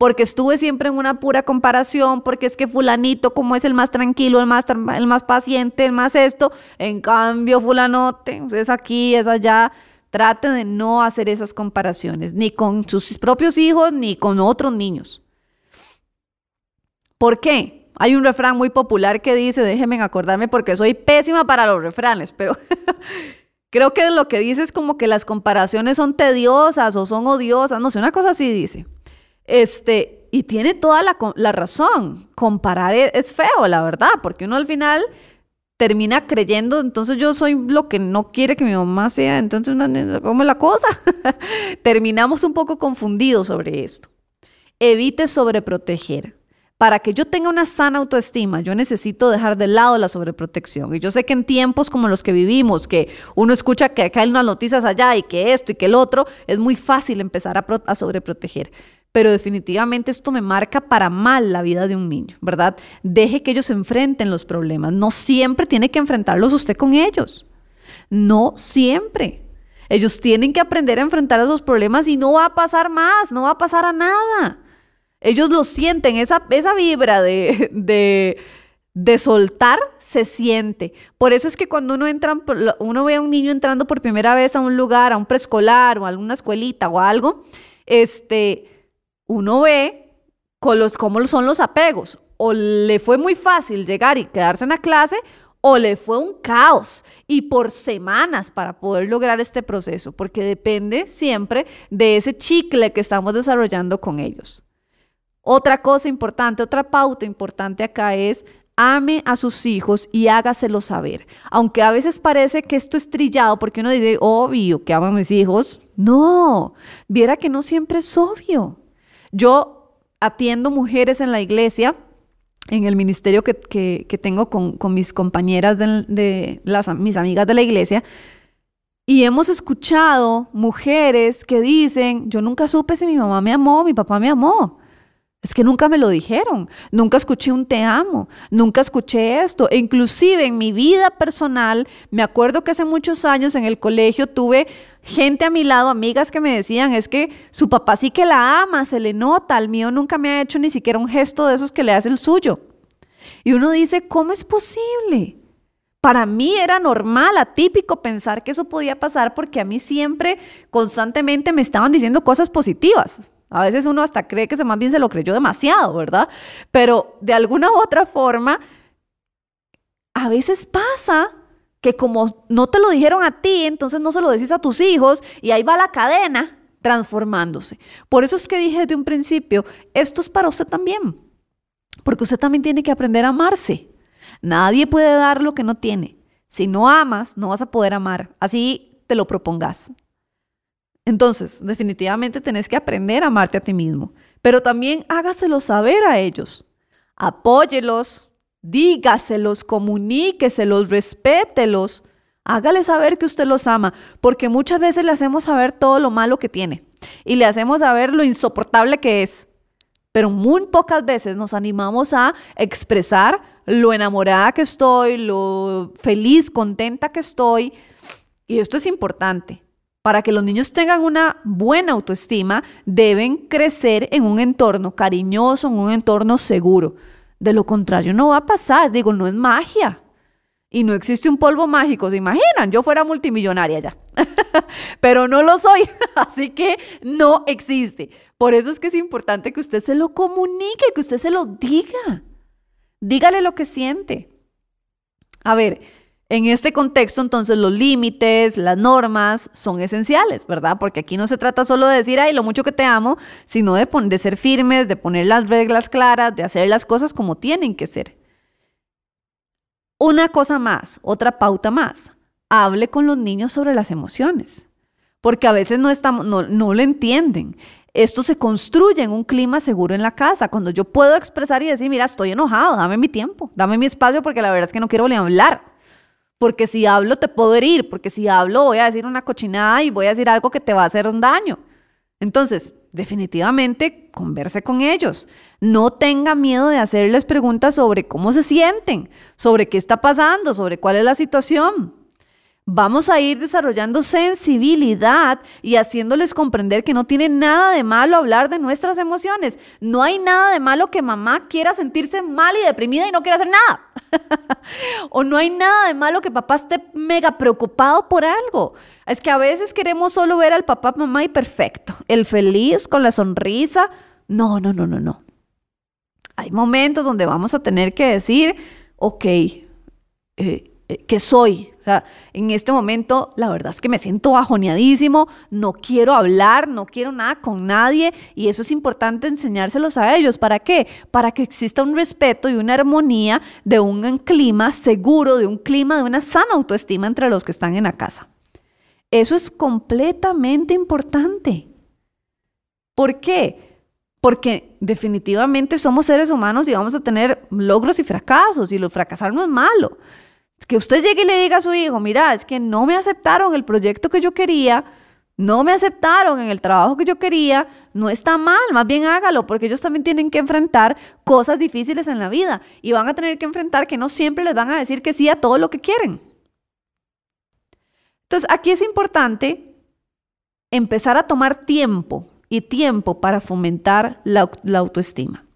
S2: Porque estuve siempre en una pura comparación, porque es que fulanito como es el más tranquilo, el más, el más paciente, el más esto, en cambio fulanote es aquí, es allá. Trate de no hacer esas comparaciones, ni con sus propios hijos, ni con otros niños. ¿Por qué? Hay un refrán muy popular que dice, déjenme acordarme porque soy pésima para los refranes, pero creo que lo que dice es como que las comparaciones son tediosas o son odiosas, no sé, una cosa así dice. Este, y tiene toda la, razón. Comparar es, es, feo, la verdad, porque uno al final termina creyendo, entonces yo soy lo que no quiere que mi mamá sea, entonces, ¿cómo es la cosa? Terminamos un poco confundidos sobre esto. Evite sobreproteger para que yo tenga una sana autoestima, yo necesito dejar de lado la sobreprotección. Y yo sé que en tiempos como los que vivimos, que uno escucha que acá hay unas noticias allá y que esto y que el otro, es muy fácil empezar a, a sobreproteger. Pero definitivamente esto me marca para mal la vida de un niño, ¿verdad? Deje que ellos enfrenten los problemas. No siempre tiene que enfrentarlos usted con ellos. No siempre. Ellos tienen que aprender a enfrentar esos problemas y no va a pasar más, no va a pasar a nada. Ellos lo sienten, esa, esa vibra de, de, de, soltar se siente. Por eso es que cuando uno, entra, uno ve a un niño entrando por primera vez a un lugar, a un preescolar o a alguna escuelita o algo, este, uno ve con los, cómo son los apegos. O le fue muy fácil llegar y quedarse en la clase, o le fue un caos y por semanas para poder lograr este proceso, porque depende siempre de ese chicle que estamos desarrollando con ellos. Otra cosa importante, otra pauta importante acá es ame a sus hijos y hágaselo saber. Aunque a veces parece que esto es trillado porque uno dice, obvio que amo a mis hijos. No, viera que no siempre es obvio. Yo atiendo mujeres en la iglesia, en el ministerio que, tengo con, mis compañeras de, las, mis amigas de la iglesia, y hemos escuchado mujeres que dicen, yo nunca supe si mi mamá me amó, mi papá me amó. Es que nunca me lo dijeron, nunca escuché un te amo, nunca escuché esto. E inclusive en mi vida personal, me acuerdo que hace muchos años en el colegio tuve gente a mi lado, amigas que me decían, es que su papá sí que la ama, se le nota, al mío nunca me ha hecho ni siquiera un gesto de esos que le hace el suyo. Y uno dice, ¿cómo es posible? Para mí era normal, atípico pensar que eso podía pasar porque a mí siempre, constantemente me estaban diciendo cosas positivas. A veces uno hasta cree que se más bien se lo creyó demasiado, ¿verdad? Pero de alguna u otra forma, a veces pasa que como no te lo dijeron a ti, entonces no se lo decís a tus hijos y ahí va la cadena transformándose. Por eso es que dije desde un principio, esto es para usted también, porque usted también tiene que aprender a amarse. Nadie puede dar lo que no tiene. Si no amas, no vas a poder amar. Así te lo propongas. Entonces, definitivamente tenés que aprender a amarte a ti mismo, pero también hágaselo saber a ellos. Apóyelos, dígaselos, comuníqueselos, respételos. Hágale saber que usted los ama, porque muchas veces le hacemos saber todo lo malo que tiene y le hacemos saber lo insoportable que es. Pero muy pocas veces nos animamos a expresar lo enamorada que estoy, lo feliz, contenta que estoy. Y esto es importante. Para que los niños tengan una buena autoestima, deben crecer en un entorno cariñoso, en un entorno seguro. De lo contrario, no va a pasar. Digo, no es magia. Y no existe un polvo mágico, ¿se imaginan? Yo fuera multimillonaria ya. Pero no lo soy, así que no existe. Por eso es que es importante que usted se lo comunique, que usted se lo diga. Dígale lo que siente. A ver, en este contexto, entonces, los límites, las normas son esenciales, ¿verdad? Porque aquí no se trata solo de decir, ay, lo mucho que te amo, sino de, ser firmes, de poner las reglas claras, de hacer las cosas como tienen que ser. Una cosa más, otra pauta más, hable con los niños sobre las emociones, porque a veces no, estamos, lo entienden. Esto se construye en un clima seguro en la casa, cuando yo puedo expresar y decir, mira, estoy enojado, dame mi tiempo, dame mi espacio porque la verdad es que no quiero volver hablar porque si hablo te puedo herir, porque si hablo voy a decir una cochinada y voy a decir algo que te va a hacer un daño. Entonces, definitivamente, converse con ellos. No tenga miedo de hacerles preguntas sobre cómo se sienten, sobre qué está pasando, sobre cuál es la situación. Vamos a ir desarrollando sensibilidad y haciéndoles comprender que no tiene nada de malo hablar de nuestras emociones. No hay nada de malo que mamá quiera sentirse mal y deprimida y no quiera hacer nada. o no hay nada de malo que papá esté mega preocupado por algo. Es que a veces queremos solo ver al papá, mamá y perfecto. El feliz con la sonrisa. No, no, no, no, no. Hay momentos donde vamos a tener que decir, ok, eh, eh, ¿qué soy? Sea, en este momento la verdad es que me siento bajoneadísimo, no quiero hablar, no quiero nada con nadie y eso es importante enseñárselos a ellos. ¿Para qué? Para que exista un respeto y una armonía de un clima seguro, de un clima de una sana autoestima entre los que están en la casa. Eso es completamente importante. ¿Por qué? Porque definitivamente somos seres humanos y vamos a tener logros y fracasos y lo fracasar no es malo. Que usted llegue y le diga a su hijo, mira, es que no me aceptaron el proyecto que yo quería, no me aceptaron en el trabajo que yo quería, no está mal, más bien hágalo, porque ellos también tienen que enfrentar cosas difíciles en la vida y van a tener que enfrentar que no siempre les van a decir que sí a todo lo que quieren. Entonces, aquí es importante empezar a tomar tiempo y tiempo para fomentar la, la autoestima.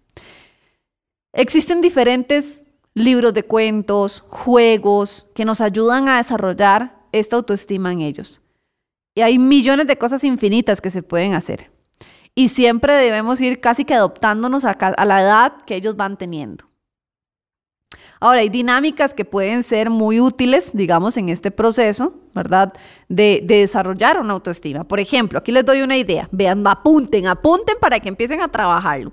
S2: Existen diferentes libros de cuentos, juegos que nos ayudan a desarrollar esta autoestima en ellos. Y hay millones de cosas infinitas que se pueden hacer. Y siempre debemos ir casi que adoptándonos a, la edad que ellos van teniendo. Ahora, hay dinámicas que pueden ser muy útiles, digamos, en este proceso, ¿verdad? De, de, desarrollar una autoestima. Por ejemplo, aquí les doy una idea. Vean, apunten, apunten para que empiecen a trabajarlo.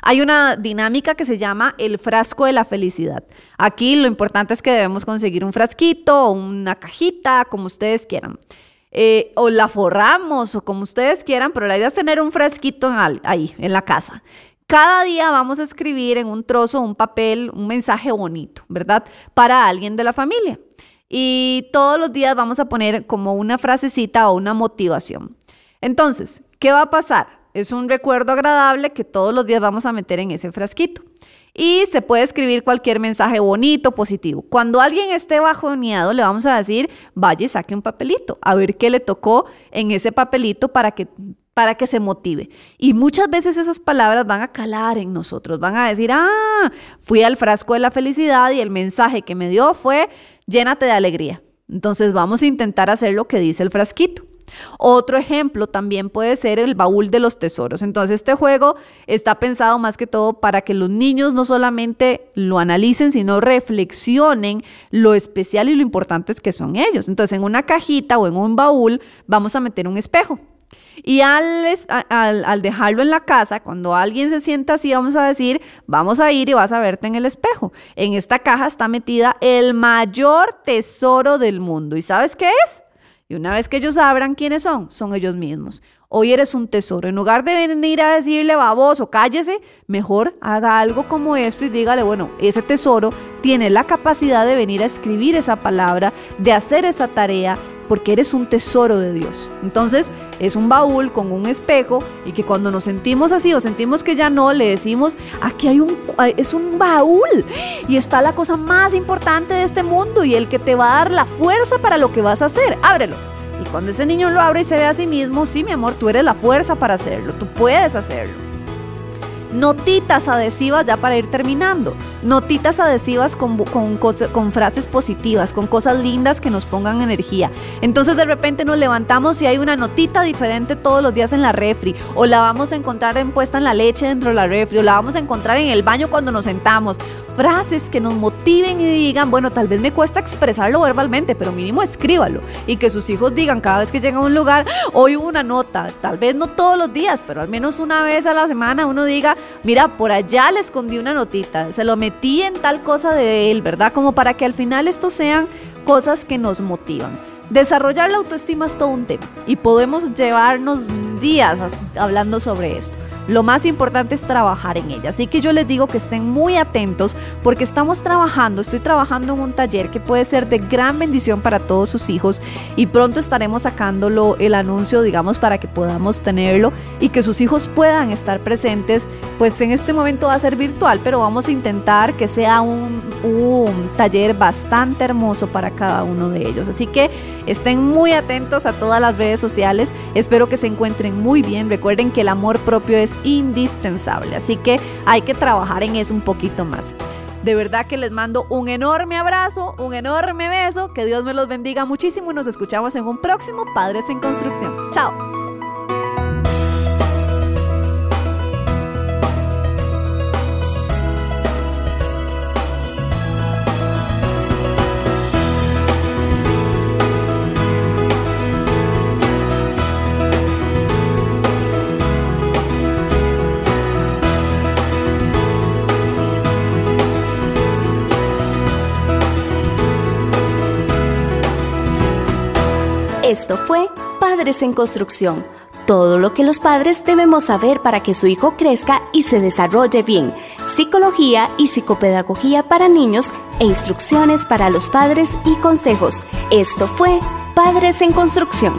S2: Hay una dinámica que se llama el frasco de la felicidad. Aquí lo importante es que debemos conseguir un frasquito o una cajita, como ustedes quieran. Eh, o la forramos o como ustedes quieran, pero la idea es tener un frasquito ahí, en la casa. Cada día vamos a escribir en un trozo, un papel, un mensaje bonito, ¿verdad? Para alguien de la familia. Y todos los días vamos a poner como una frasecita o una motivación. Entonces, ¿qué va a pasar? Es un recuerdo agradable que todos los días vamos a meter en ese frasquito. Y se puede escribir cualquier mensaje bonito, positivo. Cuando alguien esté bajoneado, le vamos a decir, vaya saque un papelito, a ver qué le tocó en ese papelito para que para que se motive. Y muchas veces esas palabras van a calar en nosotros, van a decir, ah, fui al frasco de la felicidad y el mensaje que me dio fue, llénate de alegría. Entonces vamos a intentar hacer lo que dice el frasquito. Otro ejemplo también puede ser el baúl de los tesoros. Entonces este juego está pensado más que todo para que los niños no solamente lo analicen, sino reflexionen lo especial y lo importantes que son ellos. Entonces en una cajita o en un baúl vamos a meter un espejo. Y al, dejarlo en la casa, cuando alguien se sienta así, vamos a decir, vamos a ir y vas a verte en el espejo. En esta caja está metida el mayor tesoro del mundo. ¿Y sabes qué es? Y una vez que ellos abran quiénes son, son ellos mismos. Hoy eres un tesoro. En lugar de venir a decirle baboso, cállese, mejor haga algo como esto y dígale, bueno, ese tesoro tiene la capacidad de venir a escribir esa palabra, de hacer esa tarea, porque eres un tesoro de Dios. Entonces es un baúl con un espejo y que cuando nos sentimos así o sentimos que ya no, le decimos, aquí hay un, es un baúl y está la cosa más importante de este mundo y el que te va a dar la fuerza para lo que vas a hacer. Ábrelo. Y cuando ese niño lo abre y se ve a sí mismo, sí, mi amor, tú eres la fuerza para hacerlo, tú puedes hacerlo notitas adhesivas ya para ir terminando. Notitas adhesivas con, con, frases positivas, con cosas lindas que nos pongan energía. Entonces de repente nos levantamos y hay una notita diferente todos los días en la refri. O la vamos a encontrar en, puesta en la leche dentro de la refri. O la vamos a encontrar en el baño cuando nos sentamos. Frases que nos motiven y digan, bueno, tal vez me cuesta expresarlo verbalmente, pero mínimo escríbalo. Y que sus hijos digan cada vez que llegan a un lugar, hoy hubo una nota. Tal vez no todos los días, pero al menos una vez a la semana uno diga, mira, por allá le escondí una notita, se lo metí en tal cosa de él, ¿verdad? Como para que al final estos sean cosas que nos motivan. Desarrollar la autoestima es todo un tema y podemos llevarnos días hablando sobre esto. Lo más importante es trabajar en ella. Así que yo les digo que estén muy atentos porque estamos trabajando, estoy trabajando en un taller que puede ser de gran bendición para todos sus hijos y pronto estaremos sacándolo el anuncio, digamos, para que podamos tenerlo y que sus hijos puedan estar presentes. Pues en este momento va a ser virtual, pero vamos a intentar que sea un, un taller bastante hermoso para cada uno de ellos. Así que estén muy atentos a todas las redes sociales. Espero que se encuentren muy bien. Recuerden que el amor propio indispensable. Así que hay que trabajar en eso un poquito más. De verdad que les mando un enorme abrazo, un enorme beso, que Dios me los bendiga muchísimo y nos escuchamos en un próximo Padres en Construcción. Chao.
S1: Esto fue Padres en Construcción. Todo lo que los padres debemos saber para que su hijo crezca y se desarrolle bien. Psicología y psicopedagogía para niños e instrucciones para los padres y consejos. Esto fue Padres en Construcción.